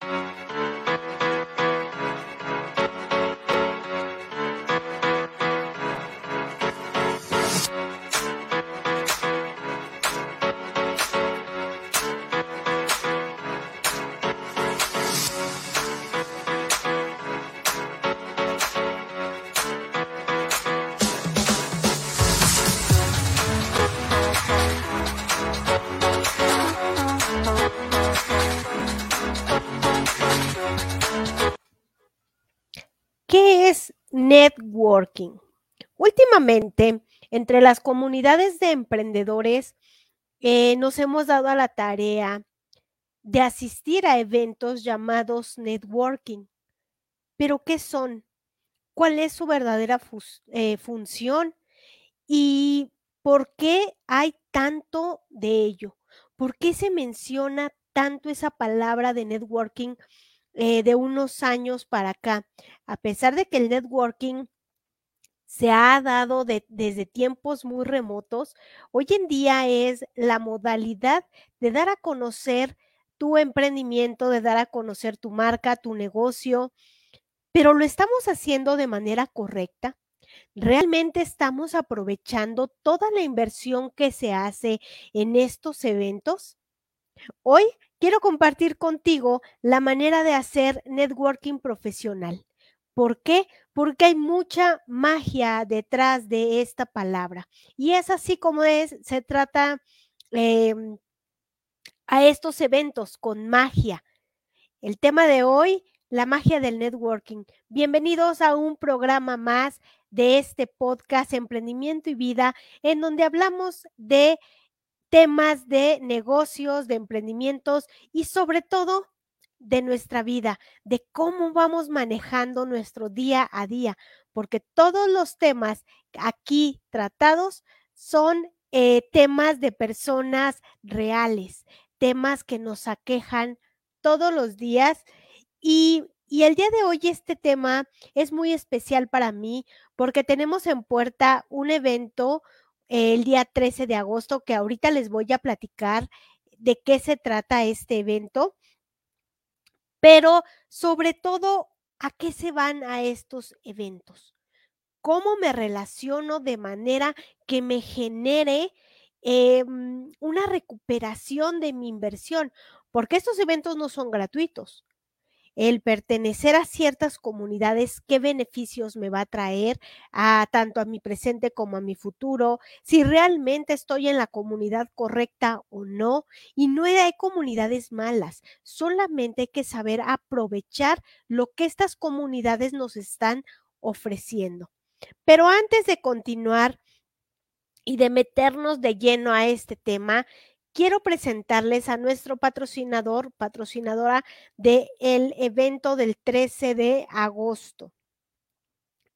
¿Qué Últimamente, entre las comunidades de emprendedores, eh, nos hemos dado a la tarea de asistir a eventos llamados networking. ¿Pero qué son? ¿Cuál es su verdadera eh, función? ¿Y por qué hay tanto de ello? ¿Por qué se menciona tanto esa palabra de networking eh, de unos años para acá? A pesar de que el networking se ha dado desde tiempos muy remotos, hoy en día es la modalidad de dar a conocer tu emprendimiento, de dar a conocer tu marca, tu negocio, pero lo estamos haciendo de manera correcta. ¿Realmente estamos aprovechando toda la inversión que se hace en estos eventos? Hoy quiero compartir contigo la manera de hacer networking profesional. ¿Por qué? Porque hay mucha magia detrás de esta palabra. Y es así como es, se trata em, a estos eventos con magia. El tema de hoy, la magia del networking. Bienvenidos a un programa más de este podcast Emprendimiento y Vida, en donde hablamos de temas de negocios, de emprendimientos y sobre todo de nuestra vida, de cómo vamos manejando nuestro día a día, porque todos los temas aquí tratados son eh, temas de personas reales, temas que nos aquejan todos los días. Y, y el día de hoy este tema es muy especial para mí porque tenemos en puerta un evento el día 13 de agosto que ahorita les voy a platicar de qué se trata este evento pero sobre todo, ¿a qué se van a estos eventos? ¿Cómo me relaciono de manera que me genere em, una recuperación de mi inversión? Porque estos eventos no son gratuitos el pertenecer a ciertas comunidades, qué beneficios me va a traer a tanto a mi presente como a mi futuro, si realmente estoy en la comunidad correcta o no. Y no hay comunidades malas, solamente hay que saber aprovechar lo que estas comunidades nos están ofreciendo. Pero antes de continuar y de meternos de lleno a este tema, quiero presentarles a nuestro patrocinador, patrocinadora del evento del 13 de agosto.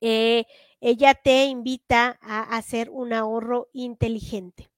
Eh, ella te invita a hacer un ahorro inteligente.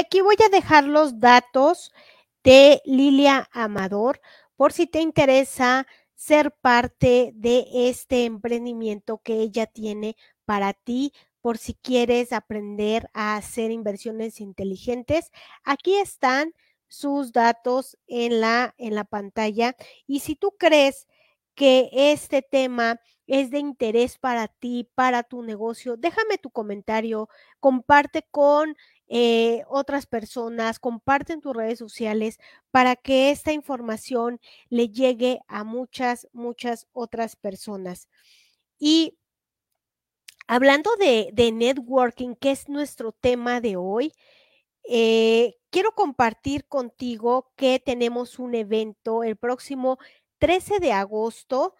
Aquí voy a dejar los datos de Lilia Amador por si te interesa ser parte de este emprendimiento que ella tiene para ti, por si quieres aprender a hacer inversiones inteligentes. Aquí están sus datos en la, en la pantalla. Y si tú crees que este tema es de interés para ti, para tu negocio, déjame tu comentario, comparte con eh, otras personas, comparten tus redes sociales para que esta información le llegue a muchas, muchas otras personas. Y hablando de, networking, que es nuestro tema de hoy, eh, quiero compartir contigo que tenemos un evento el próximo 13 de agosto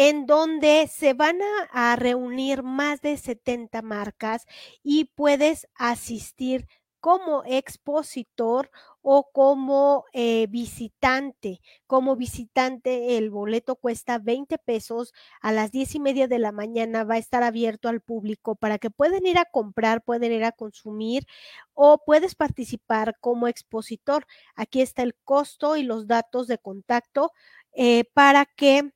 en donde se van a, reunir más de 70 marcas y puedes asistir como expositor o como eh, visitante. Como visitante, el boleto cuesta 20 pesos. A las 10 y media de la mañana va a estar abierto al público para que puedan ir a comprar, pueden ir a consumir o puedes participar como expositor. Aquí está el costo y los datos de contacto eh, para que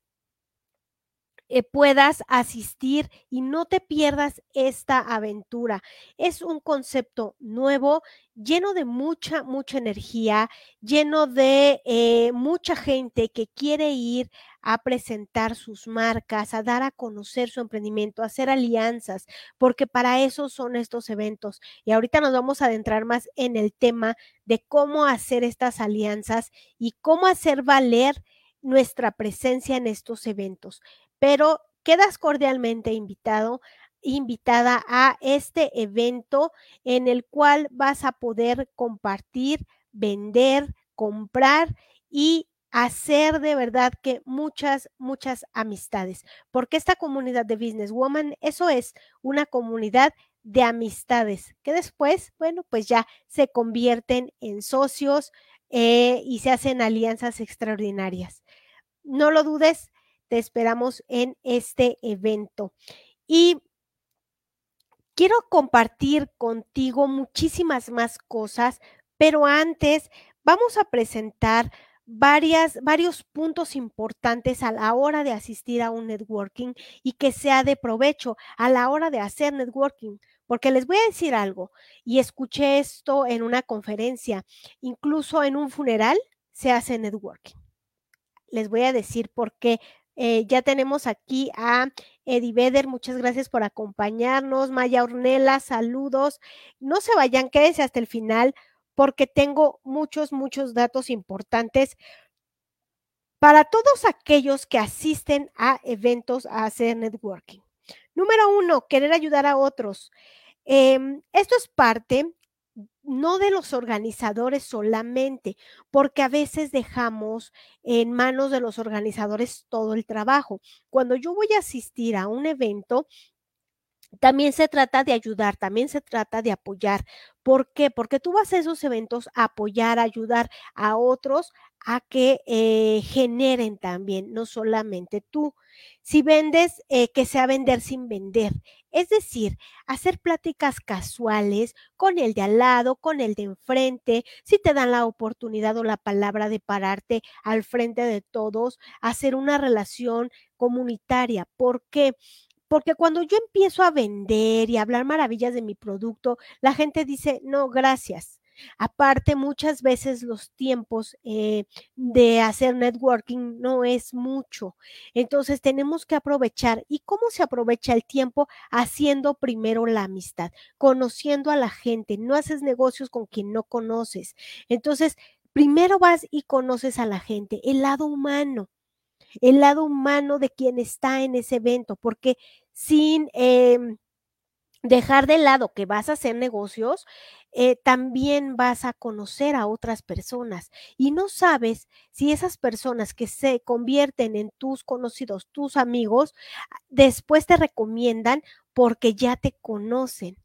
eh, puedas asistir y no te pierdas esta aventura. Es un concepto nuevo, lleno de mucha, mucha energía, lleno de eh, mucha gente que quiere ir a presentar sus marcas, a dar a conocer su emprendimiento, a hacer alianzas, porque para eso son estos eventos. Y ahorita nos vamos a adentrar más en el tema de cómo hacer estas alianzas y cómo hacer valer nuestra presencia en estos eventos pero quedas cordialmente invitado, invitada a este evento en el cual vas a poder compartir, vender, comprar y hacer de verdad que muchas, muchas amistades, porque esta comunidad de Business Woman, eso es una comunidad de amistades que después, bueno, pues ya se convierten en socios eh, y se hacen alianzas extraordinarias. No lo dudes, te esperamos en este evento. Y quiero compartir contigo muchísimas más cosas, pero antes vamos a presentar varios puntos importantes a la hora de asistir a un networking y que sea de provecho a la hora de hacer networking. Porque les voy a decir algo, y escuché esto en una conferencia, incluso en un funeral se hace networking. Les voy a decir por qué eh, ya tenemos aquí a Eddie Beder, muchas gracias por acompañarnos. Maya Ornella, saludos. No se vayan, quédense hasta el final porque tengo muchos, muchos datos importantes para todos aquellos que asisten a eventos a hacer networking. Número uno, querer ayudar a otros. Eh, esto es parte no de los organizadores solamente, porque a veces dejamos en manos de los organizadores todo el trabajo. Cuando yo voy a asistir a un evento, también se trata de ayudar, también se trata de apoyar. ¿Por qué? Porque tú vas a esos eventos a apoyar, a ayudar a otros a que eh, generen también, no solamente tú. Si vendes, eh, que sea vender sin vender. Es decir, hacer pláticas casuales con el de al lado, con el de enfrente, si te dan la oportunidad o la palabra de pararte al frente de todos, hacer una relación comunitaria. ¿Por qué? Porque cuando yo empiezo a vender y a hablar maravillas de mi producto, la gente dice, no, gracias. Aparte, muchas veces los tiempos eh, de hacer networking no es mucho. Entonces, tenemos que aprovechar. ¿Y cómo se aprovecha el tiempo? Haciendo primero la amistad, conociendo a la gente. No haces negocios con quien no conoces. Entonces, primero vas y conoces a la gente, el lado humano el lado humano de quien está en ese evento, porque sin eh, dejar de lado que vas a hacer negocios, eh, también vas a conocer a otras personas y no sabes si esas personas que se convierten en tus conocidos, tus amigos, después te recomiendan porque ya te conocen.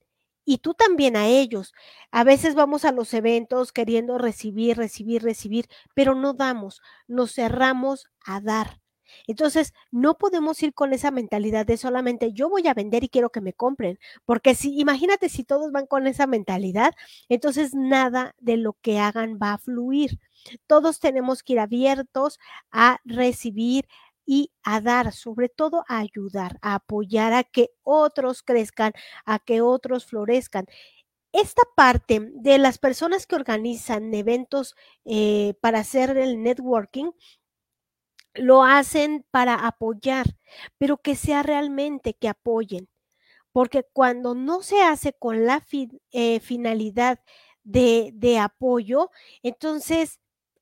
Y tú también a ellos. A veces vamos a los eventos queriendo recibir, recibir, recibir, pero no damos, nos cerramos a dar. Entonces, no podemos ir con esa mentalidad de solamente yo voy a vender y quiero que me compren, porque si imagínate si todos van con esa mentalidad, entonces nada de lo que hagan va a fluir. Todos tenemos que ir abiertos a recibir y a dar, sobre todo a ayudar, a apoyar a que otros crezcan, a que otros florezcan esta parte de las personas que organizan eventos eh, para hacer el networking lo hacen para apoyar, pero que sea realmente que apoyen. Porque cuando no se hace con la eh, finalidad de, apoyo, entonces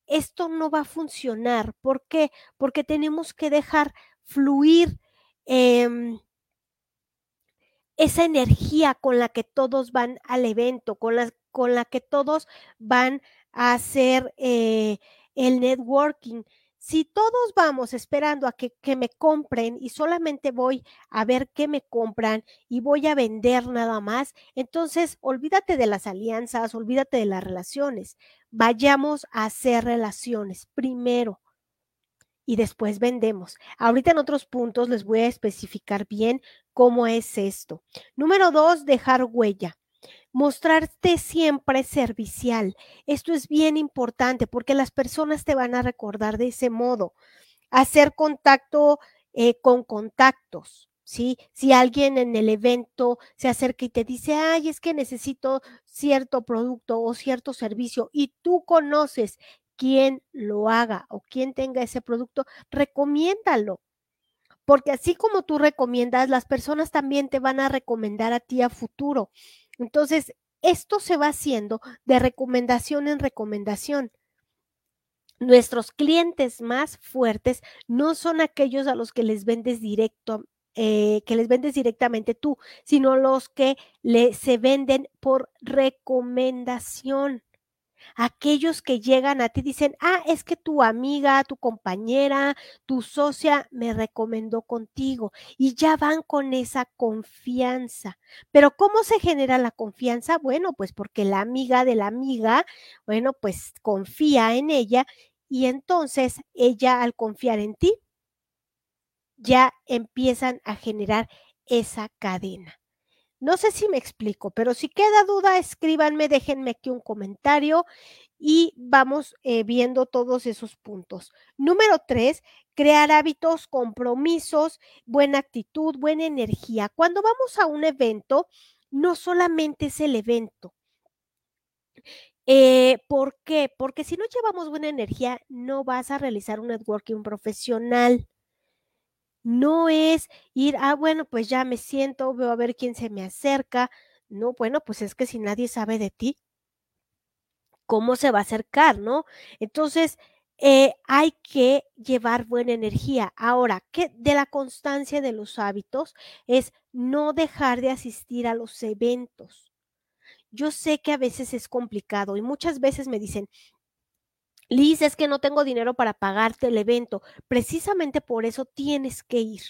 esto no va a funcionar. ¿Por qué? Porque tenemos que dejar fluir eh, esa energía con la que todos van al evento, con la, con la que todos van a hacer eh, el networking Si todos vamos esperando a que, me compren y solamente voy a ver qué me compran y voy a vender nada más, entonces olvídate de las alianzas, olvídate de las relaciones. Vayamos a hacer relaciones primero y después vendemos. Ahorita en otros puntos les voy a especificar bien cómo es esto. Número dos, dejar huella. Mostrarte siempre servicial. Esto es bien importante porque las personas te van a recordar de ese modo. Hacer contacto eh, con contactos. ¿Sí? Si alguien en el evento se acerca y te dice, ay, es que necesito cierto producto o cierto servicio y tú conoces quien lo haga o quien tenga ese producto, recomiéndalo. Porque así como tú recomiendas, las personas también te van a recomendar a ti a futuro. Entonces, esto se va haciendo de recomendación en recomendación. Nuestros clientes más fuertes no son aquellos a los que les vendes directo, eh, que les vendes directamente tú, sino los que se venden por recomendación aquellos que llegan a ti dicen, ah, es que tu amiga, tu compañera, tu socia me recomendó contigo y ya van con esa confianza. Pero ¿cómo se genera la confianza? Bueno, pues porque la amiga de la amiga, bueno, pues confía en ella y entonces ella al confiar en ti, ya empiezan a generar esa cadena. No sé si me explico, pero si queda duda, escríbanme, déjenme aquí un comentario y vamos eh, viendo todos esos puntos. Número tres, crear hábitos, compromisos, buena actitud, buena energía. Cuando vamos a un evento, no solamente es el evento. Eh, ¿Por qué? Porque si no llevamos buena energía, no vas a realizar un networking profesional. No es ir, ah, bueno, pues ya me siento, veo a ver quién se me acerca. No, bueno, pues es que si nadie sabe de ti, ¿cómo se va a acercar, no? Entonces, eh, hay que llevar buena energía. Ahora, ¿qué de la constancia de los hábitos es no dejar de asistir a los eventos. Yo sé que a veces es complicado y muchas veces me dicen, Liz, es que no tengo dinero para pagarte el evento. Precisamente por eso tienes que ir.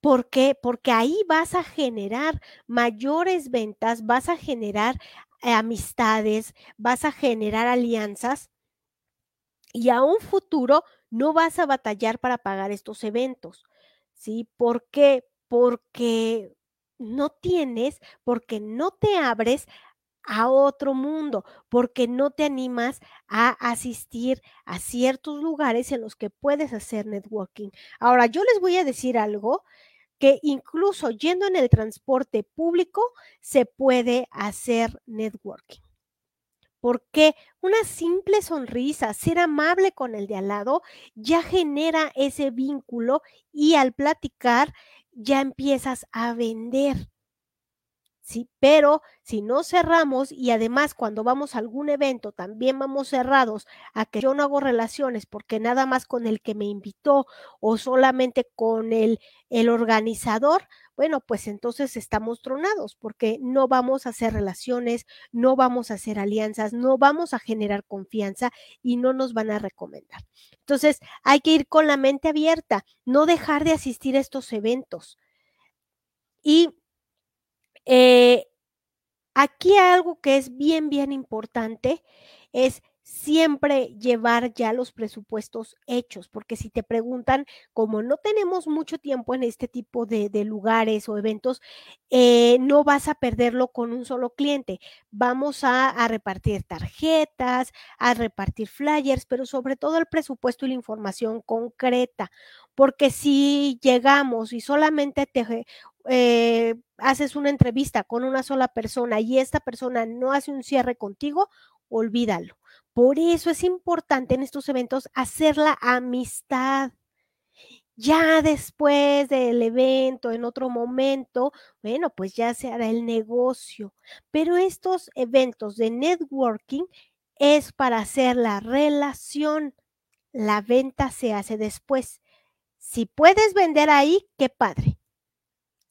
¿Por qué? Porque ahí vas a generar mayores ventas, vas a generar eh, amistades, vas a generar alianzas y a un futuro no vas a batallar para pagar estos eventos. ¿Sí? ¿Por qué? Porque no tienes, porque no te abres a otro mundo, porque no te animas a asistir a ciertos lugares en los que puedes hacer networking. Ahora, yo les voy a decir algo que incluso yendo en el transporte público se puede hacer networking. Porque una simple sonrisa, ser amable con el de al lado, ya genera ese vínculo y al platicar ya empiezas a vender. ¿Sí? Pero si no cerramos y además cuando vamos a algún evento también vamos cerrados a que yo no hago relaciones porque nada más con el que me invitó o solamente con el, el organizador, bueno, pues entonces estamos tronados porque no vamos a hacer relaciones, no vamos a hacer alianzas, no vamos a generar confianza y no nos van a recomendar. Entonces hay que ir con la mente abierta, no dejar de asistir a estos eventos. Y eh, aquí algo que es bien, bien importante es siempre llevar ya los presupuestos hechos, porque si te preguntan, como no tenemos mucho tiempo en este tipo de, lugares o eventos, eh, no vas a perderlo con un solo cliente. Vamos a, a, repartir tarjetas, a repartir flyers, pero sobre todo el presupuesto y la información concreta, porque si llegamos y solamente te eh, haces una entrevista con una sola persona y esta persona no hace un cierre contigo, olvídalo. Por eso es importante en estos eventos hacer la amistad. Ya después del evento, en otro momento, bueno, pues ya se hará el negocio. Pero estos eventos de networking es para hacer la relación. La venta se hace después. Si puedes vender ahí, qué padre.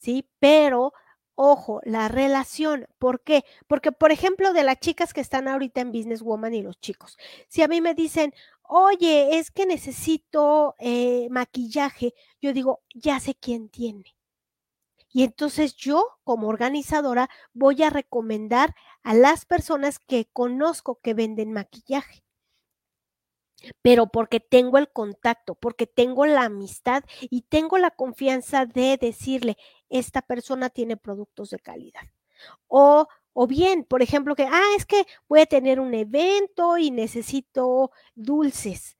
¿Sí? Pero ojo, la relación. ¿Por qué? Porque, por ejemplo, de las chicas que están ahorita en Business Woman y los chicos, si a mí me dicen, oye, es que necesito eh, maquillaje, yo digo, ya sé quién tiene. Y entonces yo, como organizadora, voy a recomendar a las personas que conozco que venden maquillaje. Pero porque tengo el contacto, porque tengo la amistad y tengo la confianza de decirle, esta persona tiene productos de calidad. O, o bien, por ejemplo, que, ah, es que voy a tener un evento y necesito dulces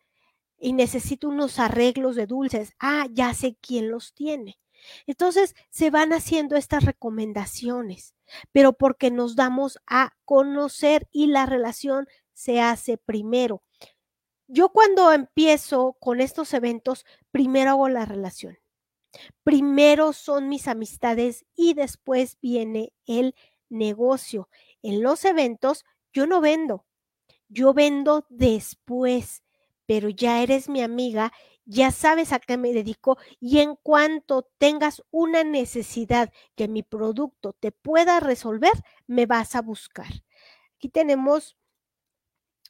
y necesito unos arreglos de dulces. Ah, ya sé quién los tiene. Entonces se van haciendo estas recomendaciones, pero porque nos damos a conocer y la relación se hace primero. Yo cuando empiezo con estos eventos, primero hago la relación. Primero son mis amistades y después viene el negocio. En los eventos yo no vendo, yo vendo después, pero ya eres mi amiga ya sabes a qué me dedico y en cuanto tengas una necesidad que mi producto te pueda resolver, me vas a buscar. Aquí tenemos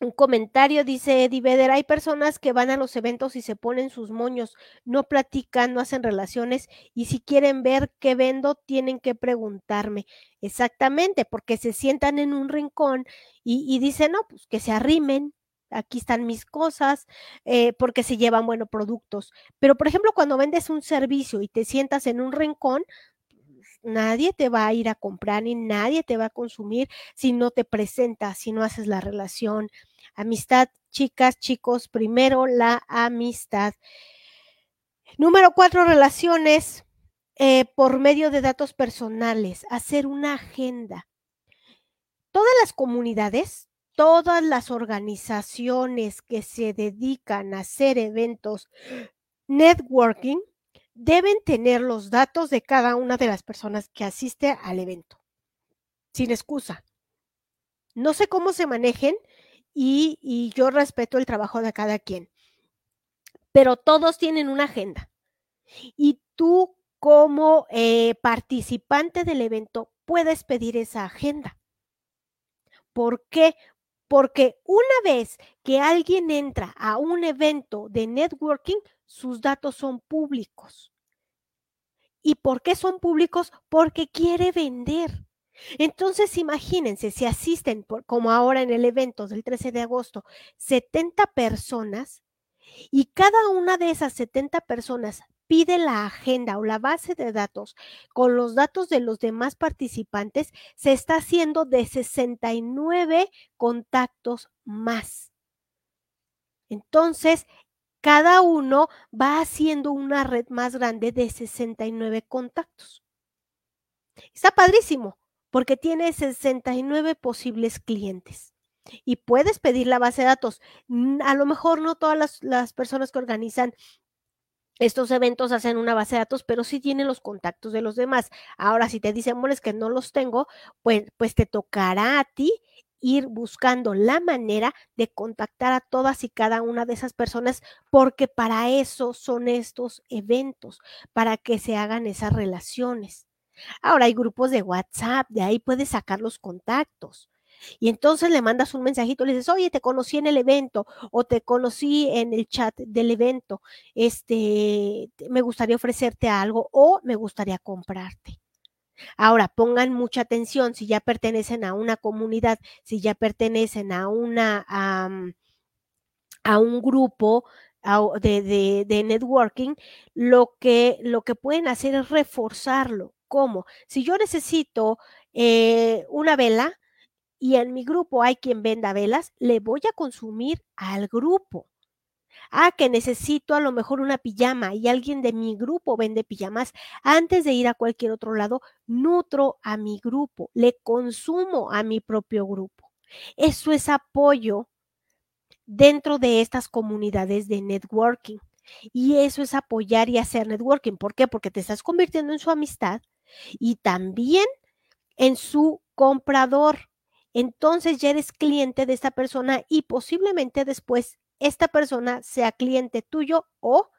un comentario, dice Eddie Vedder, hay personas que van a los eventos y se ponen sus moños, no platican, no hacen relaciones y si quieren ver qué vendo, tienen que preguntarme. Exactamente, porque se sientan en un rincón y, dicen, no, pues que se arrimen, aquí están mis cosas, eh, porque se llevan buenos productos. Pero, por ejemplo, cuando vendes un servicio y te sientas en un rincón, nadie te va a ir a comprar ni nadie te va a consumir si no te presentas, si no haces la relación. Amistad, chicas, chicos, primero la amistad. Número cuatro, relaciones eh, por medio de datos personales, hacer una agenda. Todas las comunidades, todas las organizaciones que se dedican a hacer eventos networking deben tener los datos de cada una de las personas que asiste al evento, sin excusa. No sé cómo se manejen y, yo respeto el trabajo de cada quien, pero todos tienen una agenda. Y tú como eh, participante del evento puedes pedir esa agenda. ¿Por qué? porque una vez que alguien entra a un evento de networking, sus datos son públicos. ¿Y por qué son públicos? Porque quiere vender. Entonces, imagínense, si asisten, como ahora en el evento del 13 de agosto, 70 personas y cada una de esas 70 personas pide la agenda o la base de datos con los datos de los demás participantes, se está haciendo de 69 contactos más. Entonces, cada uno va haciendo una red más grande de 69 contactos. Está padrísimo porque tiene 69 posibles clientes. Y puedes pedir la base de datos. A lo mejor no todas las, las personas que organizan estos eventos hacen una base de datos, pero sí tienen los contactos de los demás. Ahora, si te dicen, bueno, es que no los tengo, pues, pues te tocará a ti ir buscando la manera de contactar a todas y cada una de esas personas, porque para eso son estos eventos, para que se hagan esas relaciones. Ahora hay grupos de WhatsApp, de ahí puedes sacar los contactos. Y entonces le mandas un mensajito, le dices, oye, te conocí en el evento o te conocí en el chat del evento, este, me gustaría ofrecerte algo o me gustaría comprarte. Ahora, pongan mucha atención si ya pertenecen a una comunidad, si ya pertenecen a una, a, un grupo de, de, networking, lo que, lo que pueden hacer es reforzarlo. ¿Cómo? Si yo necesito eh, una vela, y en mi grupo hay quien venda velas, le voy a consumir al grupo. Ah, que necesito a lo mejor una pijama y alguien de mi grupo vende pijamas. Antes de ir a cualquier otro lado, nutro a mi grupo, le consumo a mi propio grupo. Eso es apoyo dentro de estas comunidades de networking. Y eso es apoyar y hacer networking. ¿Por qué? Porque te estás convirtiendo en su amistad y también en su comprador entonces ya eres cliente de esta persona y posiblemente después esta persona sea cliente tuyo o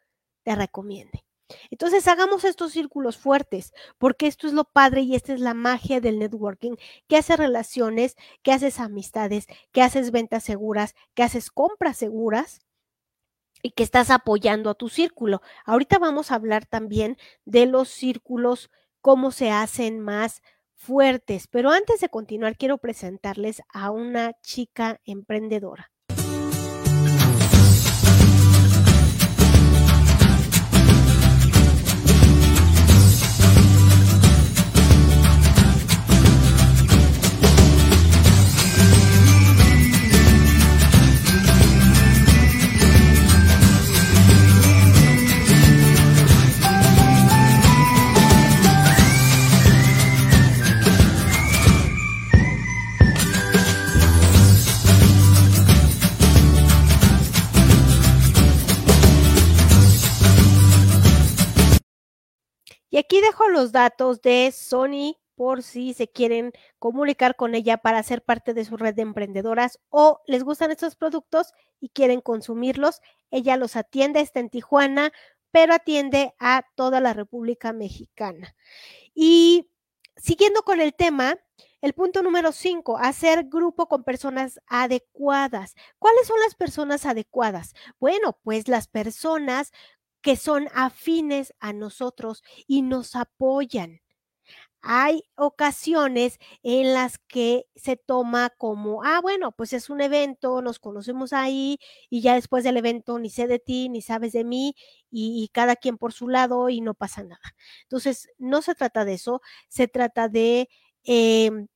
te recomiende. Entonces hagamos estos círculos fuertes, porque esto es lo padre y esta es la magia del networking, que hace relaciones, que haces amistades, que haces ventas seguras, que haces compras seguras y que estás apoyando a tu círculo. Ahorita vamos a hablar también de los círculos, cómo se hacen más fuertes, pero antes de continuar quiero presentarles a una chica emprendedora. Y aquí dejo los datos de Sony por si se quieren comunicar con ella para ser parte de su red de emprendedoras o les gustan estos productos y quieren consumirlos. Ella los atiende, está en Tijuana, pero atiende a toda la República Mexicana. Y siguiendo con el tema, el punto número cinco, hacer grupo con personas adecuadas. ¿Cuáles son las personas adecuadas? Bueno, pues las personas que son afines a nosotros y nos apoyan. Hay ocasiones en las que se toma como, ah, bueno, pues es un evento, nos conocemos ahí y ya después del evento ni sé de ti, ni sabes de mí y, cada quien por su lado y no pasa nada. Entonces, no se trata de eso, se trata de... Em,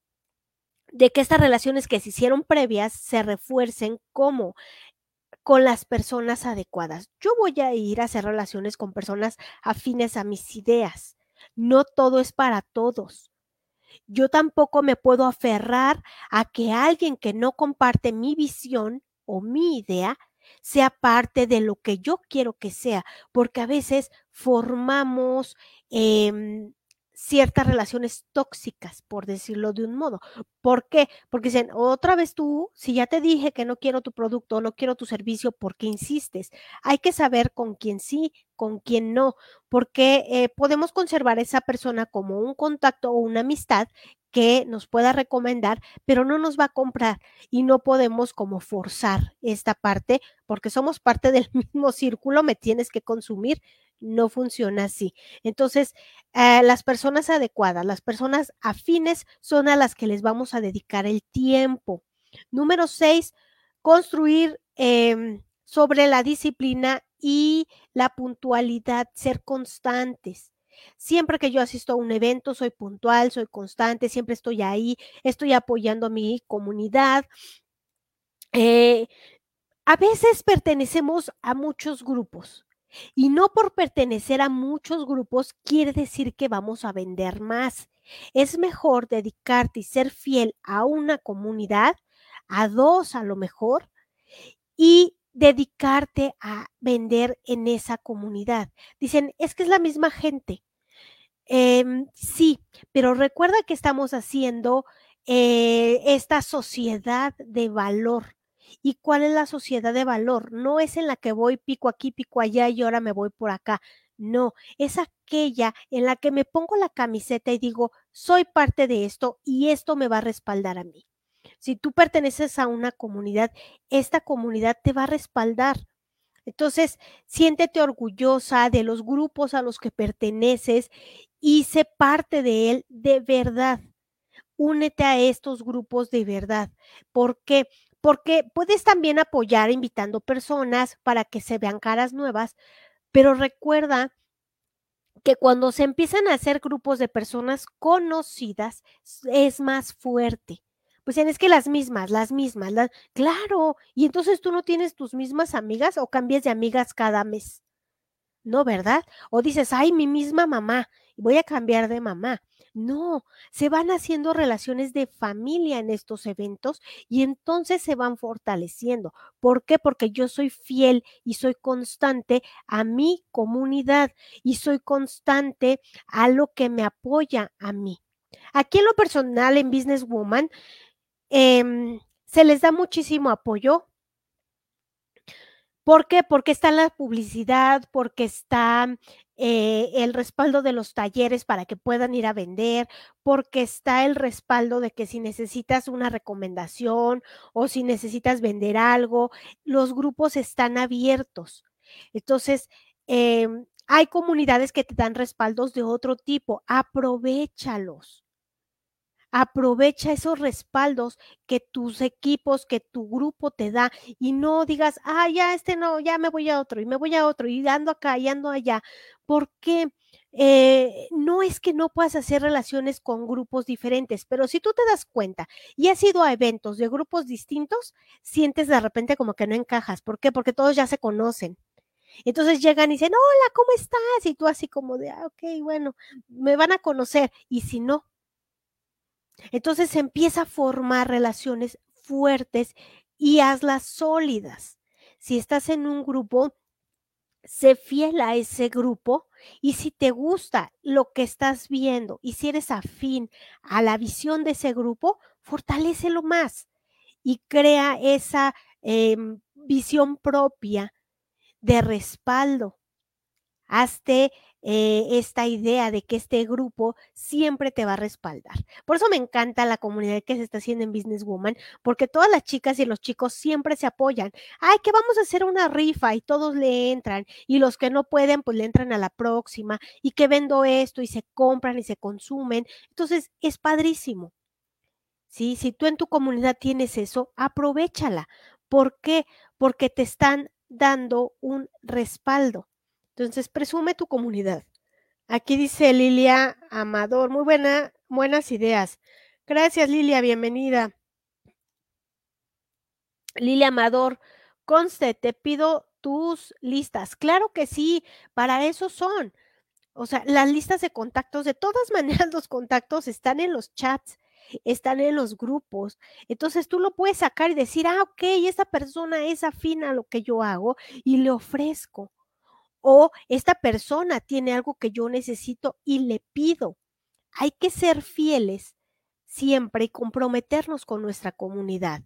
de que estas relaciones que se hicieron previas se refuercen como con las personas adecuadas. Yo voy a ir a hacer relaciones con personas afines a mis ideas. No todo es para todos. Yo tampoco me puedo aferrar a que alguien que no comparte mi visión o mi idea sea parte de lo que yo quiero que sea, porque a veces formamos eh, ciertas relaciones tóxicas, por decirlo de un modo. ¿Por qué? Porque dicen, otra vez tú, si ya te dije que no quiero tu producto, no quiero tu servicio, ¿por qué insistes? Hay que saber con quién sí, con quién no, porque eh, podemos conservar a esa persona como un contacto o una amistad que nos pueda recomendar, pero no nos va a comprar y no podemos como forzar esta parte porque somos parte del mismo círculo, me tienes que consumir, no funciona así. Entonces, eh, las personas adecuadas, las personas afines son a las que les vamos a dedicar el tiempo. Número seis, construir em, sobre la disciplina y la puntualidad, ser constantes. Siempre que yo asisto a un evento, soy puntual, soy constante, siempre estoy ahí, estoy apoyando a mi comunidad. Eh, a veces pertenecemos a muchos grupos y no por pertenecer a muchos grupos quiere decir que vamos a vender más. Es mejor dedicarte y ser fiel a una comunidad, a dos a lo mejor, y dedicarte a vender en esa comunidad. Dicen, es que es la misma gente. Em, sí, pero recuerda que estamos haciendo eh, esta sociedad de valor. ¿Y cuál es la sociedad de valor? No es en la que voy pico aquí, pico allá y ahora me voy por acá. No, es aquella en la que me pongo la camiseta y digo, soy parte de esto y esto me va a respaldar a mí. Si tú perteneces a una comunidad, esta comunidad te va a respaldar. Entonces, siéntete orgullosa de los grupos a los que perteneces y sé parte de él de verdad. Únete a estos grupos de verdad. ¿Por qué? Porque puedes también apoyar invitando personas para que se vean caras nuevas, pero recuerda que cuando se empiezan a hacer grupos de personas conocidas es más fuerte. Pues es que las mismas, las mismas, claro, y entonces tú no tienes tus mismas amigas o cambias de amigas cada mes. No, ¿verdad? O dices, ay, mi misma mamá, voy a cambiar de mamá. No, se van haciendo relaciones de familia en estos eventos y entonces se van fortaleciendo. ¿Por qué? Porque yo soy fiel y soy constante a mi comunidad y soy constante a lo que me apoya a mí. Aquí en lo personal, en Business Woman, em, se les da muchísimo apoyo ¿Por qué? Porque está la publicidad, porque está eh, el respaldo de los talleres para que puedan ir a vender, porque está el respaldo de que si necesitas una recomendación o si necesitas vender algo, los grupos están abiertos. Entonces, eh, hay comunidades que te dan respaldos de otro tipo, aprovechalos. Aprovecha esos respaldos que tus equipos, que tu grupo te da y no digas, ah, ya este no, ya me voy a otro y me voy a otro y ando acá y ando allá, porque eh, no es que no puedas hacer relaciones con grupos diferentes, pero si tú te das cuenta y has ido a eventos de grupos distintos, sientes de repente como que no encajas. ¿Por qué? Porque todos ya se conocen. Entonces llegan y dicen, hola, ¿cómo estás? Y tú así como de, ah, ok, bueno, me van a conocer. Y si no, entonces empieza a formar relaciones fuertes y hazlas sólidas. Si estás en un grupo, sé fiel a ese grupo y si te gusta lo que estás viendo y si eres afín a la visión de ese grupo, fortalecelo más y crea esa eh, visión propia de respaldo. Hazte eh, esta idea de que este grupo siempre te va a respaldar. Por eso me encanta la comunidad que se está haciendo en Business Woman, porque todas las chicas y los chicos siempre se apoyan. Ay, que vamos a hacer una rifa y todos le entran y los que no pueden, pues le entran a la próxima y que vendo esto y se compran y se consumen. Entonces, es padrísimo. ¿Sí? Si tú en tu comunidad tienes eso, aprovechala. ¿Por qué? Porque te están dando un respaldo. Entonces, presume tu comunidad. Aquí dice Lilia Amador, muy buena, buenas ideas. Gracias, Lilia, bienvenida. Lilia Amador, conste, te pido tus listas. Claro que sí, para eso son. O sea, las listas de contactos, de todas maneras, los contactos están en los chats están en los grupos. Entonces tú lo puedes sacar y decir, ah, ok, esta persona es afín a lo que yo hago y le ofrezco. O esta persona tiene algo que yo necesito y le pido. Hay que ser fieles siempre y comprometernos con nuestra comunidad.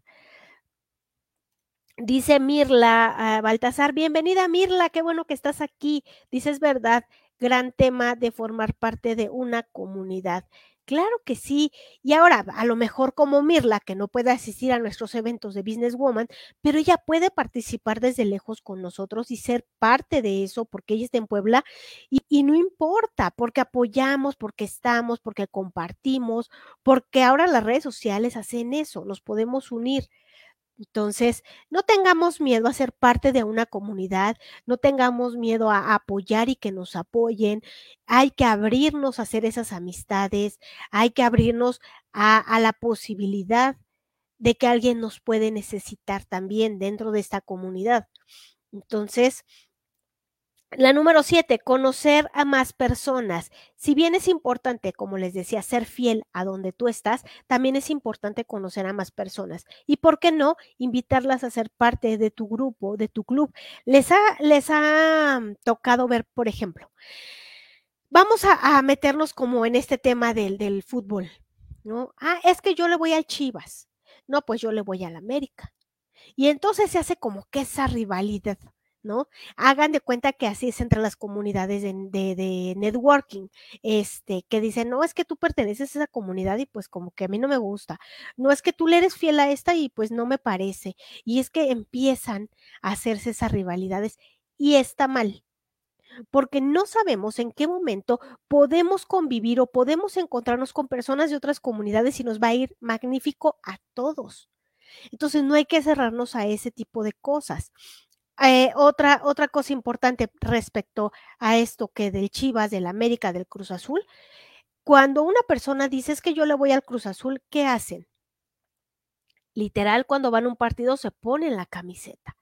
Dice Mirla uh, Baltasar, bienvenida Mirla, qué bueno que estás aquí. Dices verdad, gran tema de formar parte de una comunidad. Claro que sí. Y ahora, a lo mejor como Mirla, que no puede asistir a nuestros eventos de Business Woman, pero ella puede participar desde lejos con nosotros y ser parte de eso porque ella está en Puebla y, y no importa, porque apoyamos, porque estamos, porque compartimos, porque ahora las redes sociales hacen eso, nos podemos unir. Entonces, no tengamos miedo a ser parte de una comunidad, no tengamos miedo a apoyar y que nos apoyen. Hay que abrirnos a hacer esas amistades, hay que abrirnos a, a la posibilidad de que alguien nos puede necesitar también dentro de esta comunidad. Entonces, la número siete, conocer a más personas. Si bien es importante, como les decía, ser fiel a donde tú estás, también es importante conocer a más personas. Y por qué no, invitarlas a ser parte de tu grupo, de tu club. Les ha, les ha mm, tocado ver, por ejemplo, vamos a, a meternos como en este tema del, del fútbol, ¿no? Ah, es que yo le voy a Chivas. No, pues yo le voy a la América. Y entonces se hace como que esa rivalidad. ¿No? Hagan de cuenta que así es entre las comunidades de, de, de, networking, este, que dicen, no, es que tú perteneces a esa comunidad y pues como que a mí no me gusta, no es que tú le eres fiel a esta y pues no me parece, y es que empiezan a hacerse esas rivalidades y está mal. Porque no sabemos en qué momento podemos convivir o podemos encontrarnos con personas de otras comunidades y nos va a ir magnífico a todos. Entonces no hay que cerrarnos a ese tipo de cosas. Eh, otra, otra cosa importante respecto a esto que del Chivas, del América, del Cruz Azul, cuando una persona dice es que yo le voy al Cruz Azul, ¿qué hacen? Literal, cuando van a un partido se ponen la camiseta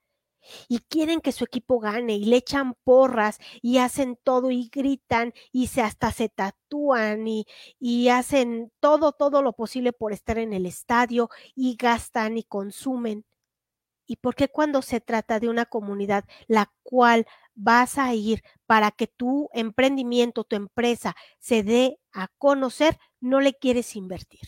y quieren que su equipo gane y le echan porras y hacen todo y gritan y se hasta se tatúan y, y hacen todo, todo lo posible por estar en el estadio y gastan y consumen. ¿Y por qué cuando se trata de una comunidad la cual vas a ir para que tu emprendimiento, tu empresa se dé a conocer, no le quieres invertir?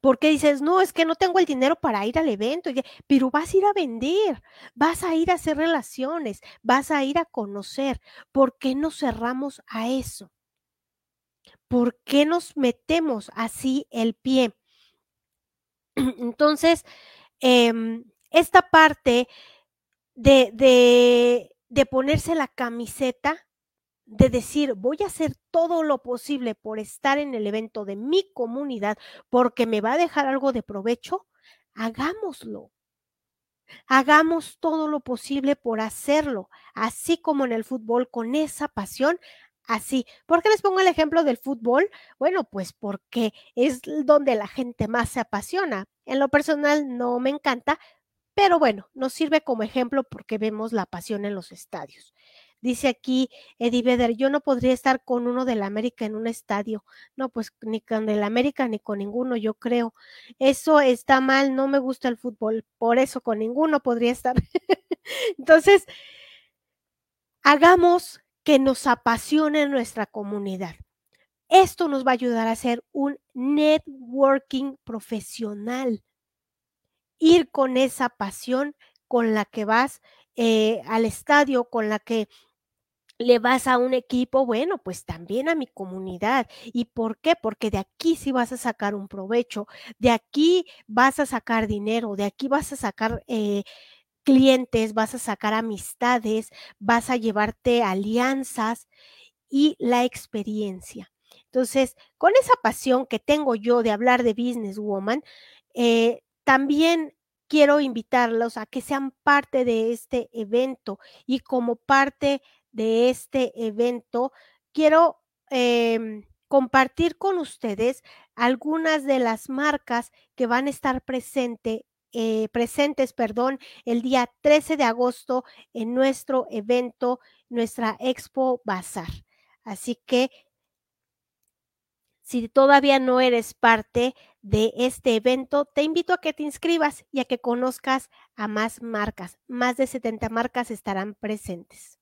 Porque dices, no, es que no tengo el dinero para ir al evento, pero vas a ir a vender, vas a ir a hacer relaciones, vas a ir a conocer. ¿Por qué nos cerramos a eso? ¿Por qué nos metemos así el pie? Entonces, em, esta parte de, de, ponerse la camiseta de decir, voy a hacer todo lo posible por estar en el evento de mi comunidad porque me va a dejar algo de provecho, hagámoslo. Hagamos todo lo posible por hacerlo, así como en el fútbol, con esa pasión, así. ¿Por qué les pongo el ejemplo del fútbol? Bueno, pues porque es donde la gente más se apasiona. En lo personal no me encanta, pero bueno, nos sirve como ejemplo porque vemos la pasión en los estadios. Dice aquí Eddie Vedder, yo no podría estar con uno del América en un estadio. No, pues ni con el América ni con ninguno, yo creo. Eso está mal, no me gusta el fútbol, por eso con ninguno podría estar. Entonces, hagamos que nos apasione nuestra comunidad. Esto nos va a ayudar a hacer un networking profesional. Ir con esa pasión con la que vas eh, al estadio, con la que le vas a un equipo, bueno, pues también a mi comunidad. ¿Y por qué? Porque de aquí sí vas a sacar un provecho, de aquí vas a sacar dinero, de aquí vas a sacar eh, clientes, vas a sacar amistades, vas a llevarte alianzas y la experiencia. Entonces, con esa pasión que tengo yo de hablar de Business Woman, eh, también quiero invitarlos a que sean parte de este evento y como parte de este evento, quiero em, compartir con ustedes algunas de las marcas que van a estar presente, eh, presentes perdón, el día 13 de agosto en nuestro evento, nuestra Expo Bazar. Así que si todavía no eres parte de este evento, te invito a que te inscribas y a que conozcas a más marcas. Más de 70 marcas estarán presentes.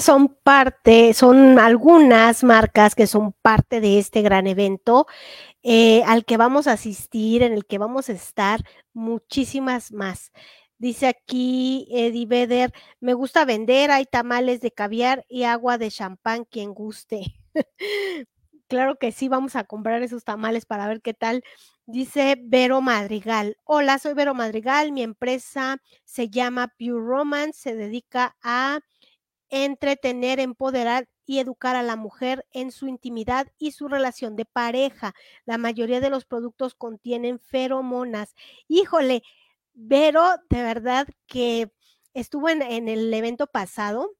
Son parte, son algunas marcas que son parte de este gran evento eh, al que vamos a asistir, en el que vamos a estar muchísimas más. Dice aquí Eddie Vedder, me gusta vender, hay tamales de caviar y agua de champán, quien guste. claro que sí, vamos a comprar esos tamales para ver qué tal. Dice Vero Madrigal. Hola, soy Vero Madrigal. Mi empresa se llama Pure Romance. Se dedica a entretener, empoderar y educar a la mujer en su intimidad y su relación de pareja. La mayoría de los productos contienen feromonas. Híjole, pero de verdad que estuvo en, el evento pasado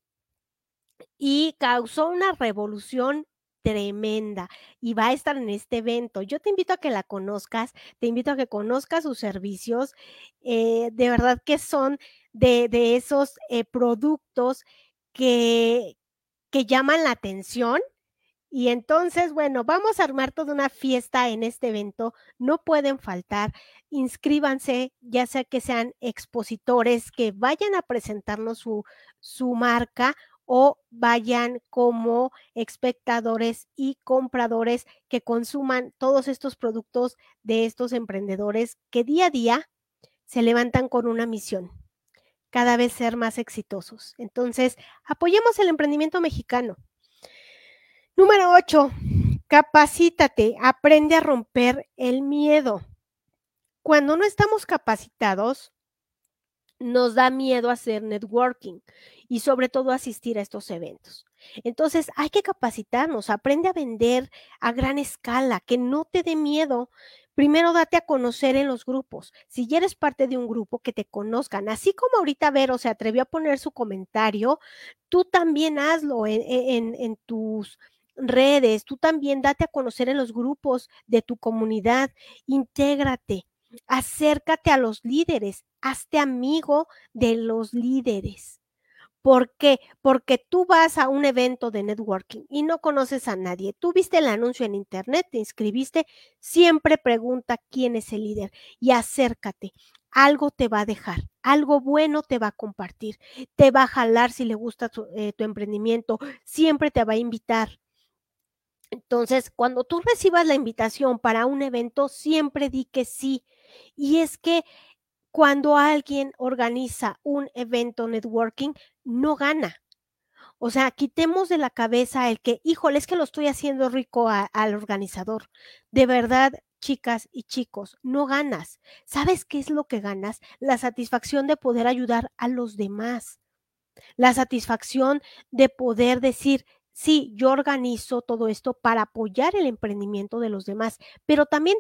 y causó una revolución tremenda y va a estar en este evento. Yo te invito a que la conozcas, te invito a que conozcas sus servicios. Eh, de verdad que son de, de esos eh, productos que, llaman la atención. Y entonces, bueno, vamos a armar toda una fiesta en este evento. No pueden faltar. Inscríbanse, ya sea que sean expositores que vayan a presentarnos su, su marca o vayan como espectadores y compradores que consuman todos estos productos de estos emprendedores que día a día se levantan con una misión, cada vez ser más exitosos. Entonces, apoyemos el emprendimiento mexicano. Número 8. Capacítate, aprende a romper el miedo. Cuando no estamos capacitados, nos da miedo hacer networking y sobre todo asistir a estos eventos. Entonces hay que capacitarnos, aprende a vender a gran escala, que no te dé miedo. Primero date a conocer en los grupos. Si ya eres parte de un grupo, que te conozcan. Así como ahorita Vero se atrevió a poner su comentario, tú también hazlo en, en, en tus redes, tú también date a conocer en los grupos de tu comunidad, intégrate, acércate a los líderes, hazte amigo de los líderes. ¿Por qué? Porque tú vas a un evento de networking y no conoces a nadie. Tú viste el anuncio en internet, te inscribiste, siempre pregunta quién es el líder y acércate. Algo te va a dejar, algo bueno te va a compartir, te va a jalar si le gusta tu, eh, tu emprendimiento, siempre te va a invitar. Entonces, cuando tú recibas la invitación para un evento, siempre di que sí. Y es que cuando alguien organiza un evento networking, no gana. O sea, quitemos de la cabeza el que, híjole, es que lo estoy haciendo rico al organizador. De verdad, chicas y chicos, no ganas. ¿Sabes qué es lo que ganas? La satisfacción de poder ayudar a los demás. La satisfacción de poder decir, sí, yo organizo todo esto para apoyar el emprendimiento de los demás, pero también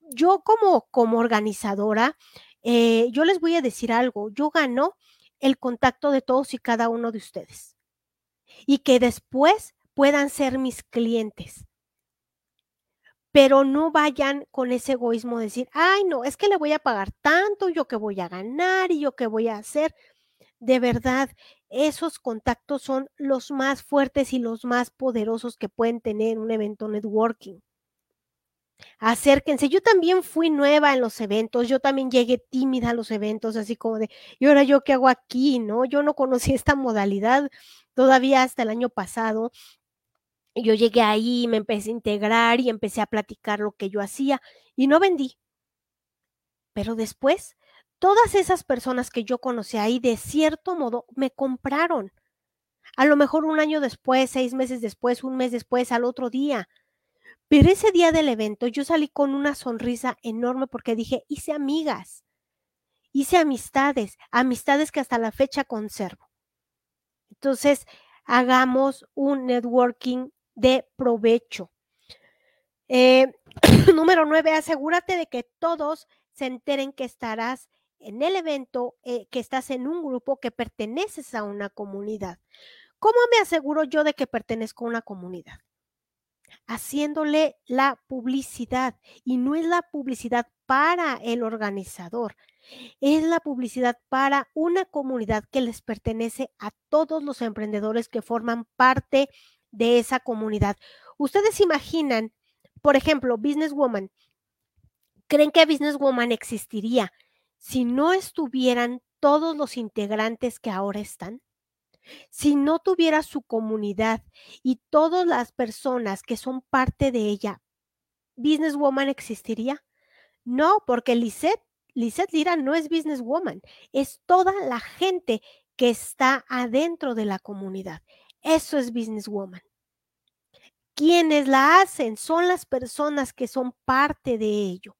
yo como, como organizadora, eh, yo les voy a decir algo, yo gano el contacto de todos y cada uno de ustedes y que después puedan ser mis clientes. Pero no vayan con ese egoísmo de decir, ay, no, es que le voy a pagar tanto, yo que voy a ganar y yo que voy a hacer. De verdad, esos contactos son los más fuertes y los más poderosos que pueden tener un evento networking acérquense. Yo también fui nueva en los eventos, yo también llegué tímida a los eventos, así como de, ¿y ahora yo qué hago aquí? ¿No? Yo no conocí esta modalidad todavía hasta el año pasado. Yo llegué ahí, me empecé a integrar y empecé a platicar lo que yo hacía y no vendí. Pero después, todas esas personas que yo conocí ahí, de cierto modo, me compraron. A lo mejor un año después, seis meses después, un mes después, al otro día pero ese día del evento yo salí con una sonrisa enorme porque dije, hice amigas, hice amistades, amistades que hasta la fecha conservo. Entonces, hagamos un networking de provecho. Eh, número nueve, asegúrate de que todos se enteren que estarás en el evento, eh, que estás en un grupo, que perteneces a una comunidad. ¿Cómo me aseguro yo de que pertenezco a una comunidad? Haciéndole la publicidad y no es la publicidad para el organizador, es la publicidad para una comunidad que les pertenece a todos los emprendedores que forman parte de esa comunidad. Ustedes imaginan, por ejemplo, Businesswoman, ¿creen que Businesswoman existiría si no estuvieran todos los integrantes que ahora están? Si no tuviera su comunidad y todas las personas que son parte de ella, ¿Businesswoman existiría? No, porque Lisette, Lisette Lira no es Businesswoman, es toda la gente que está adentro de la comunidad. Eso es Businesswoman. Quienes la hacen son las personas que son parte de ello.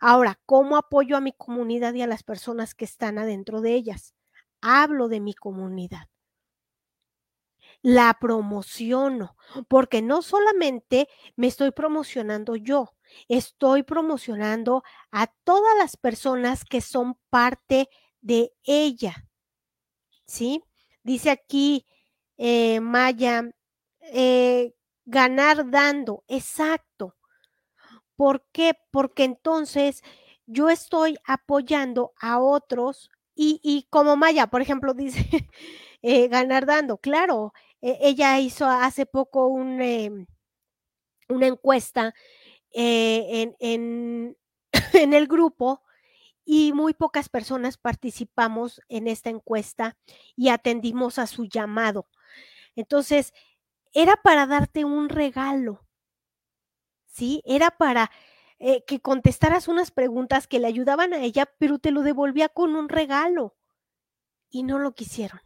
Ahora, ¿cómo apoyo a mi comunidad y a las personas que están adentro de ellas? Hablo de mi comunidad la promociono, porque no solamente me estoy promocionando yo, estoy promocionando a todas las personas que son parte de ella. ¿Sí? Dice aquí eh, Maya, eh, ganar dando, exacto. ¿Por qué? Porque entonces yo estoy apoyando a otros y, y como Maya, por ejemplo, dice, eh, ganar dando, claro, e, ella hizo hace poco em, una encuesta eh, en, en, en el grupo y muy pocas personas participamos en esta encuesta y atendimos a su llamado. Entonces, era para darte un regalo, ¿sí? Era para eh, que contestaras unas preguntas que le ayudaban a ella, pero te lo devolvía con un regalo y no lo quisieron.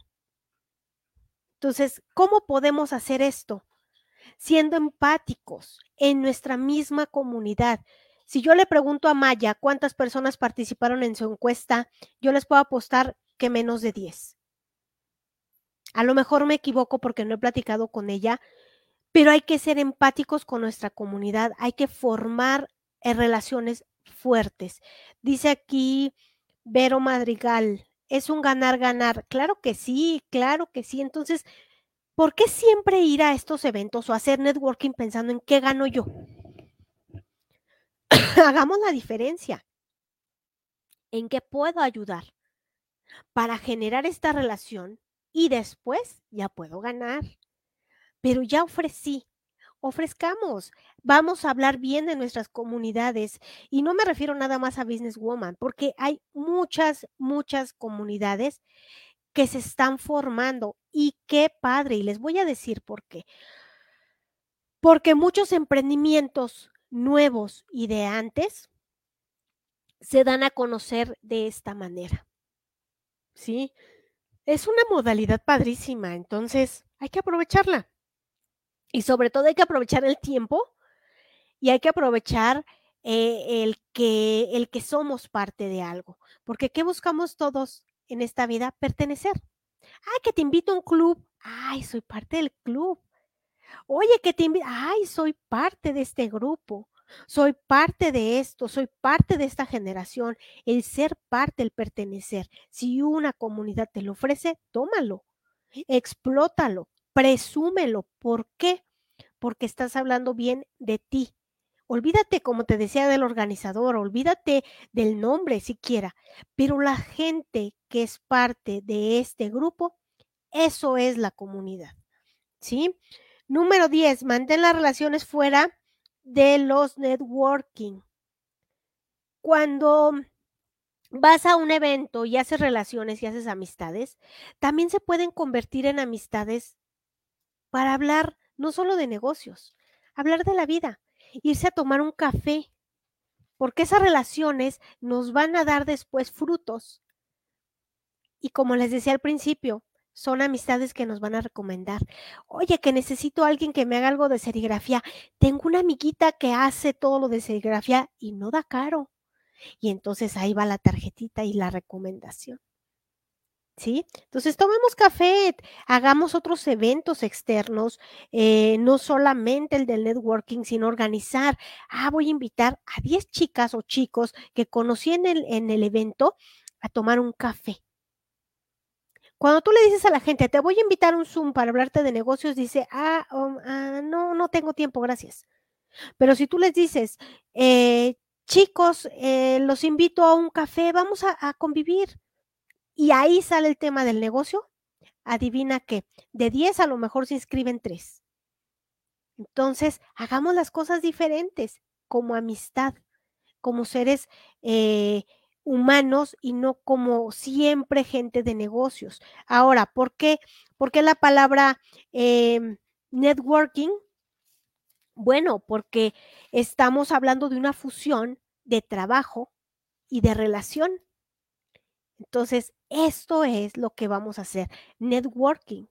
Entonces, ¿cómo podemos hacer esto? siendo empáticos en nuestra misma comunidad. Si yo le pregunto a Maya cuántas personas participaron en su encuesta, yo les puedo apostar que menos de 10. A lo mejor me equivoco porque no he platicado con ella, pero hay que ser empáticos con nuestra comunidad, hay que formar eh, relaciones fuertes. Dice aquí Vero Madrigal, es un ganar-ganar. Claro que sí, claro que sí. Entonces, ¿por qué siempre ir a estos eventos o hacer networking pensando en qué gano yo? Hagamos la diferencia. ¿En qué puedo ayudar? Para generar esta relación y después ya puedo ganar. Pero ya ofrecí, ofrezcamos, vamos a hablar bien de nuestras comunidades. Y no me refiero nada más a Businesswoman, porque hay muchas, muchas comunidades que se están formando y qué padre. Y les voy a decir por qué. Porque muchos emprendimientos nuevos y de antes se dan a conocer de esta manera. ¿Sí? Es una modalidad padrísima, entonces hay que aprovecharla. Y sobre todo hay que aprovechar el tiempo y hay que aprovechar eh, el, que, el que somos parte de algo. Porque ¿qué buscamos todos en esta vida? Pertenecer. Ay, que te invito a un club. Ay, soy parte del club. Oye, que te invito. Ay, soy parte de este grupo. Soy parte de esto, soy parte de esta generación. El ser parte, el pertenecer. Si una comunidad te lo ofrece, tómalo, explótalo, presúmelo. ¿Por qué? Porque estás hablando bien de ti. Olvídate, como te decía, del organizador, olvídate del nombre siquiera, pero la gente que es parte de este grupo, eso es la comunidad. ¿Sí? Número 10, mantén las relaciones fuera de los networking. Cuando vas a un evento y haces relaciones y haces amistades, también se pueden convertir en amistades para hablar no solo de negocios, hablar de la vida, irse a tomar un café, porque esas relaciones nos van a dar después frutos. Y como les decía al principio, son amistades que nos van a recomendar. Oye, que necesito a alguien que me haga algo de serigrafía. Tengo una amiguita que hace todo lo de serigrafía y no da caro. Y entonces ahí va la tarjetita y la recomendación. ¿Sí? Entonces tomemos café, hagamos otros eventos externos, eh, no solamente el del networking, sino organizar. Ah, voy a invitar a 10 chicas o chicos que conocí en el, en el evento a tomar un café. Cuando tú le dices a la gente, te voy a invitar a un Zoom para hablarte de negocios, dice, ah, um, ah no, no tengo tiempo, gracias. Pero si tú les dices, eh, chicos, eh, los invito a un café, vamos a convivir. Y ahí sale el tema del negocio. Adivina que de 10 a lo mejor se inscriben 3. Entonces, hagamos las cosas diferentes como amistad, como seres eh, humanos y no como siempre gente de negocios. Ahora, ¿por qué? ¿Por qué la palabra em, networking? Bueno, porque estamos hablando de una fusión de trabajo y de relación. Entonces, esto es lo que vamos a hacer, networking.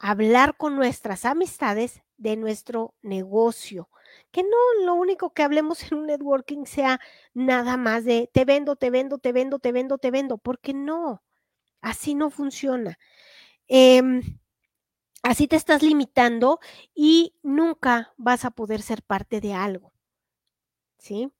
Hablar con nuestras amistades de nuestro negocio, que no lo único que hablemos en un networking sea nada más de te vendo, te vendo, te vendo, te vendo, te vendo, porque no, así no funciona. Em, así te estás limitando y nunca vas a poder ser parte de algo. ¿Sí?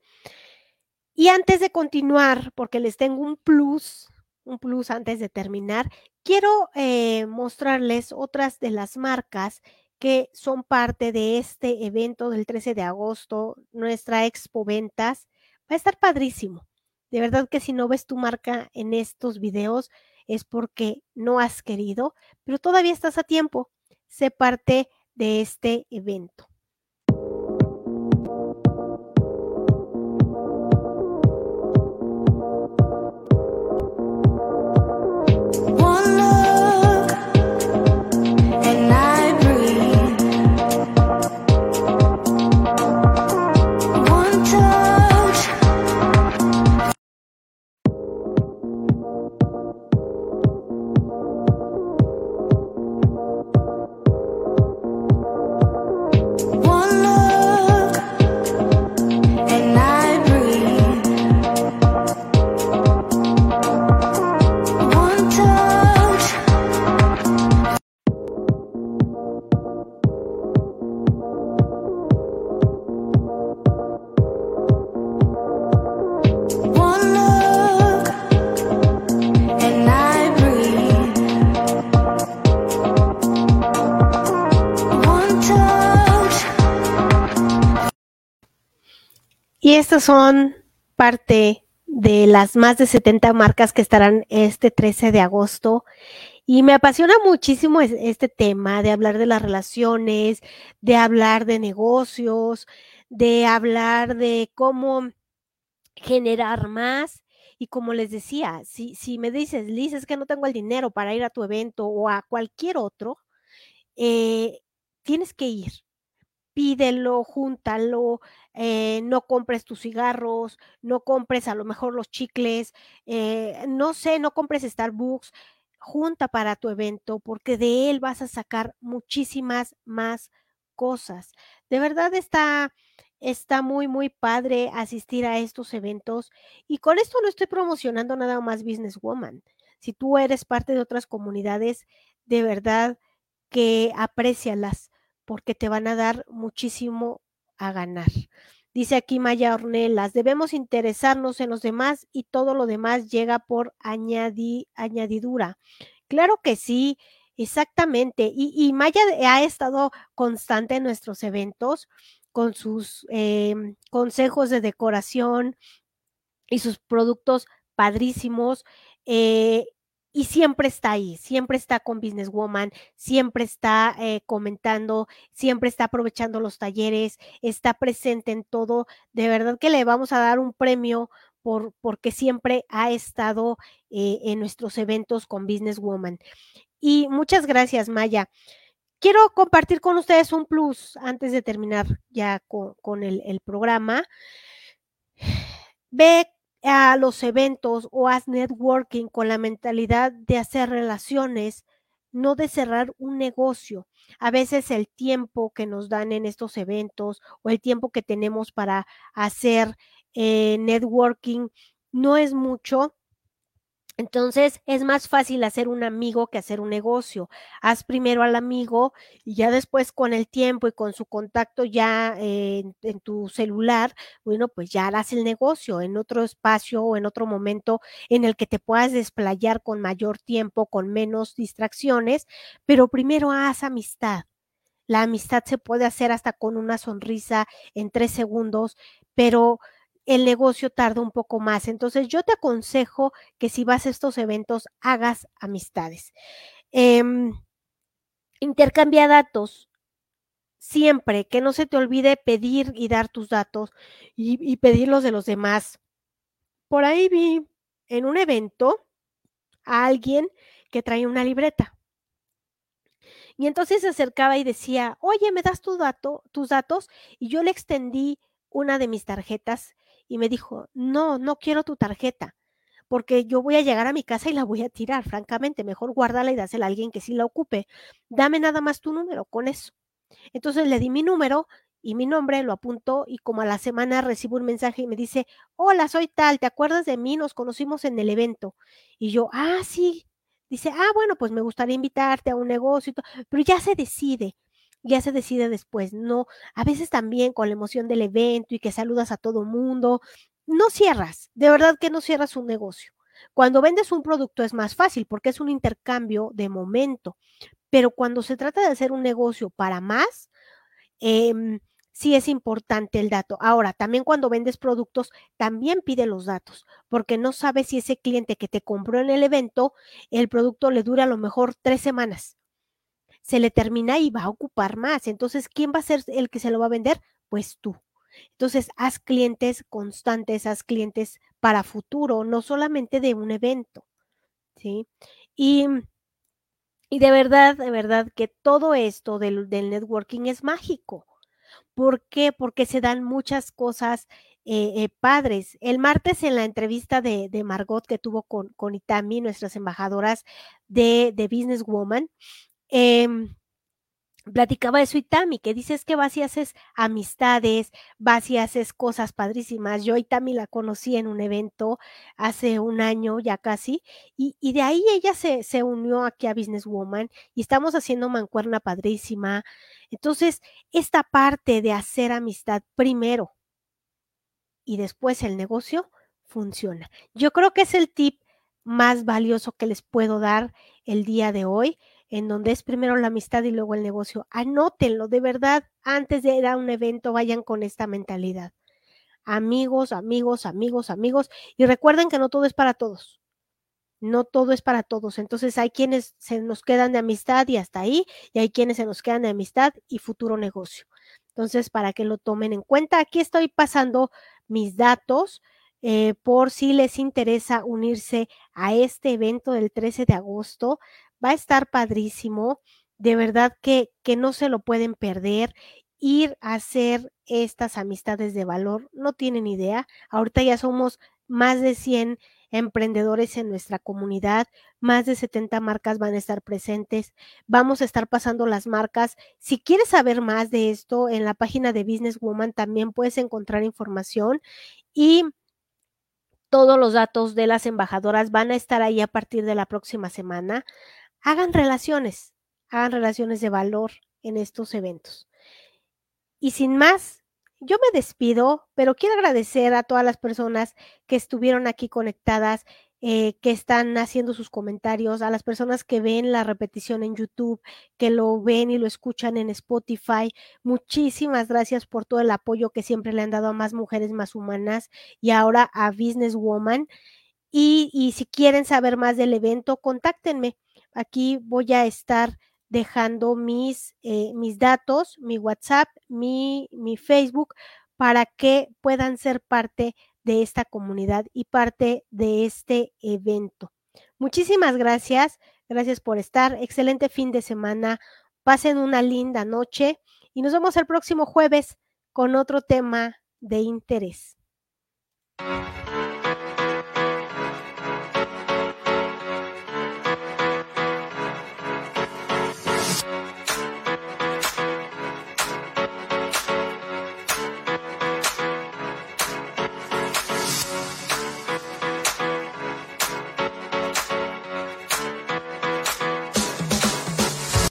Y antes de continuar, porque les tengo un plus, un plus antes de terminar, quiero eh, mostrarles otras de las marcas que son parte de este evento del 13 de agosto, nuestra Expo Ventas. Va a estar padrísimo. De verdad que si no ves tu marca en estos videos es porque no has querido, pero todavía estás a tiempo. Sé parte de este evento. Son parte de las más de 70 marcas que estarán este 13 de agosto. Y me apasiona muchísimo este tema de hablar de las relaciones, de hablar de negocios, de hablar de cómo generar más. Y como les decía, si, si me dices, Liz, es que no tengo el dinero para ir a tu evento o a cualquier otro, eh, tienes que ir. Pídelo, júntalo, eh, no compres tus cigarros, no compres a lo mejor los chicles, eh, no sé, no compres Starbucks, junta para tu evento porque de él vas a sacar muchísimas más cosas. De verdad está, está muy, muy padre asistir a estos eventos y con esto no estoy promocionando nada más Businesswoman. Si tú eres parte de otras comunidades, de verdad que aprecialas porque te van a dar muchísimo a ganar. Dice aquí Maya Ornelas, debemos interesarnos en los demás y todo lo demás llega por añadidura. Claro que sí, exactamente. Y, Maya ha estado constante en nuestros eventos con sus em, consejos de decoración y sus productos padrísimos. Eh, y siempre está ahí, siempre está con Businesswoman, siempre está eh, comentando, siempre está aprovechando los talleres, está presente en todo. De verdad que le vamos a dar un premio por, porque siempre ha estado eh, en nuestros eventos con Businesswoman. Y muchas gracias, Maya. Quiero compartir con ustedes un plus antes de terminar ya con, el, el programa. Ve a los eventos o haz networking con la mentalidad de hacer relaciones, no de cerrar un negocio. A veces el tiempo que nos dan en estos eventos o el tiempo que tenemos para hacer eh, networking no es mucho entonces es más fácil hacer un amigo que hacer un negocio. Haz primero al amigo y ya después con el tiempo y con su contacto ya en, tu celular, bueno, pues ya harás el negocio en otro espacio o en otro momento en el que te puedas desplayar con mayor tiempo, con menos distracciones, pero primero haz amistad. La amistad se puede hacer hasta con una sonrisa en tres segundos, pero el negocio tarda un poco más. Entonces yo te aconsejo que si vas a estos eventos hagas amistades. Em, intercambia datos. Siempre, que no se te olvide pedir y dar tus datos y, y pedirlos de los demás. Por ahí vi en un evento a alguien que traía una libreta. Y entonces se acercaba y decía, oye, ¿me das tus datos? Y yo le extendí una de mis tarjetas y me dijo, no, no quiero tu tarjeta, porque yo voy a llegar a mi casa y la voy a tirar, francamente, mejor guárdala y dásela a alguien que sí la ocupe. Dame nada más tu número con eso. Entonces le di mi número y mi nombre, lo apuntó y como a la semana recibo un mensaje y me dice, hola, soy tal, ¿te acuerdas de mí? Nos conocimos en el evento. Y yo, ah, sí. Dice, ah, bueno, pues me gustaría invitarte a un negocio, pero ya se decide ya se decide después, no, a veces también con la emoción del evento y que saludas a todo mundo, no cierras, de verdad que no cierras un negocio. Cuando vendes un producto es más fácil porque es un intercambio de momento, pero cuando se trata de hacer un negocio para más, em, sí es importante el dato. Ahora, también cuando vendes productos, también pide los datos, porque no sabes si ese cliente que te compró en el evento, el producto le dura a lo mejor tres semanas se le termina y va a ocupar más. Entonces, ¿quién va a ser el que se lo va a vender? Pues tú. Entonces, haz clientes constantes, haz clientes para futuro, no solamente de un evento. ¿Sí? Y, y de verdad, de verdad que todo esto del, del networking es mágico. ¿Por qué? Porque se dan muchas cosas eh, eh, padres. El martes en la entrevista de, de Margot que tuvo con, con, Itami, nuestras embajadoras de, de Business Woman, eh, platicaba eso Itami, que dices que vas y haces amistades, vas y haces cosas padrísimas. Yo Itami la conocí en un evento hace un año ya casi, y, de ahí ella se, se, unió aquí a Businesswoman y estamos haciendo mancuerna padrísima. Entonces, esta parte de hacer amistad primero y después el negocio funciona. Yo creo que es el tip más valioso que les puedo dar el día de hoy en donde es primero la amistad y luego el negocio. Anótenlo, de verdad, antes de ir a un evento, vayan con esta mentalidad. amigos, amigos, amigos, amigos. Y recuerden que no todo es para todos. No todo es para todos. Entonces hay quienes se nos quedan de amistad y hasta ahí, y hay quienes se nos quedan de amistad y futuro negocio. Entonces, para que lo tomen en cuenta, aquí estoy pasando mis datos eh, por si les interesa unirse a este evento del 13 de agosto. Va a estar padrísimo. De verdad que, que no se lo pueden perder ir a hacer estas amistades de valor, no tienen idea. Ahorita ya somos más de 100 emprendedores en nuestra comunidad, más de 70 marcas van a estar presentes, vamos a estar pasando las marcas. Si quieres saber más de esto, en la página de Business Woman también puedes encontrar información y todos los datos de las embajadoras van a estar ahí a partir de la próxima semana. Hagan relaciones, hagan relaciones de valor en estos eventos. Y sin más, yo me despido, pero quiero agradecer a todas las personas que estuvieron aquí conectadas, eh, que están haciendo sus comentarios, a las personas que ven la repetición en YouTube, que lo ven y lo escuchan en Spotify. Muchísimas gracias por todo el apoyo que siempre le han dado a más mujeres más humanas y ahora a Business Woman. Y, y si quieren saber más del evento, contáctenme. Aquí voy a estar dejando mis, eh, mis datos, mi WhatsApp, mi, mi Facebook, para que puedan ser parte de esta comunidad y parte de este evento. Muchísimas gracias, gracias por estar, excelente fin de semana, pasen una linda noche y nos vemos el próximo jueves con otro tema de interés.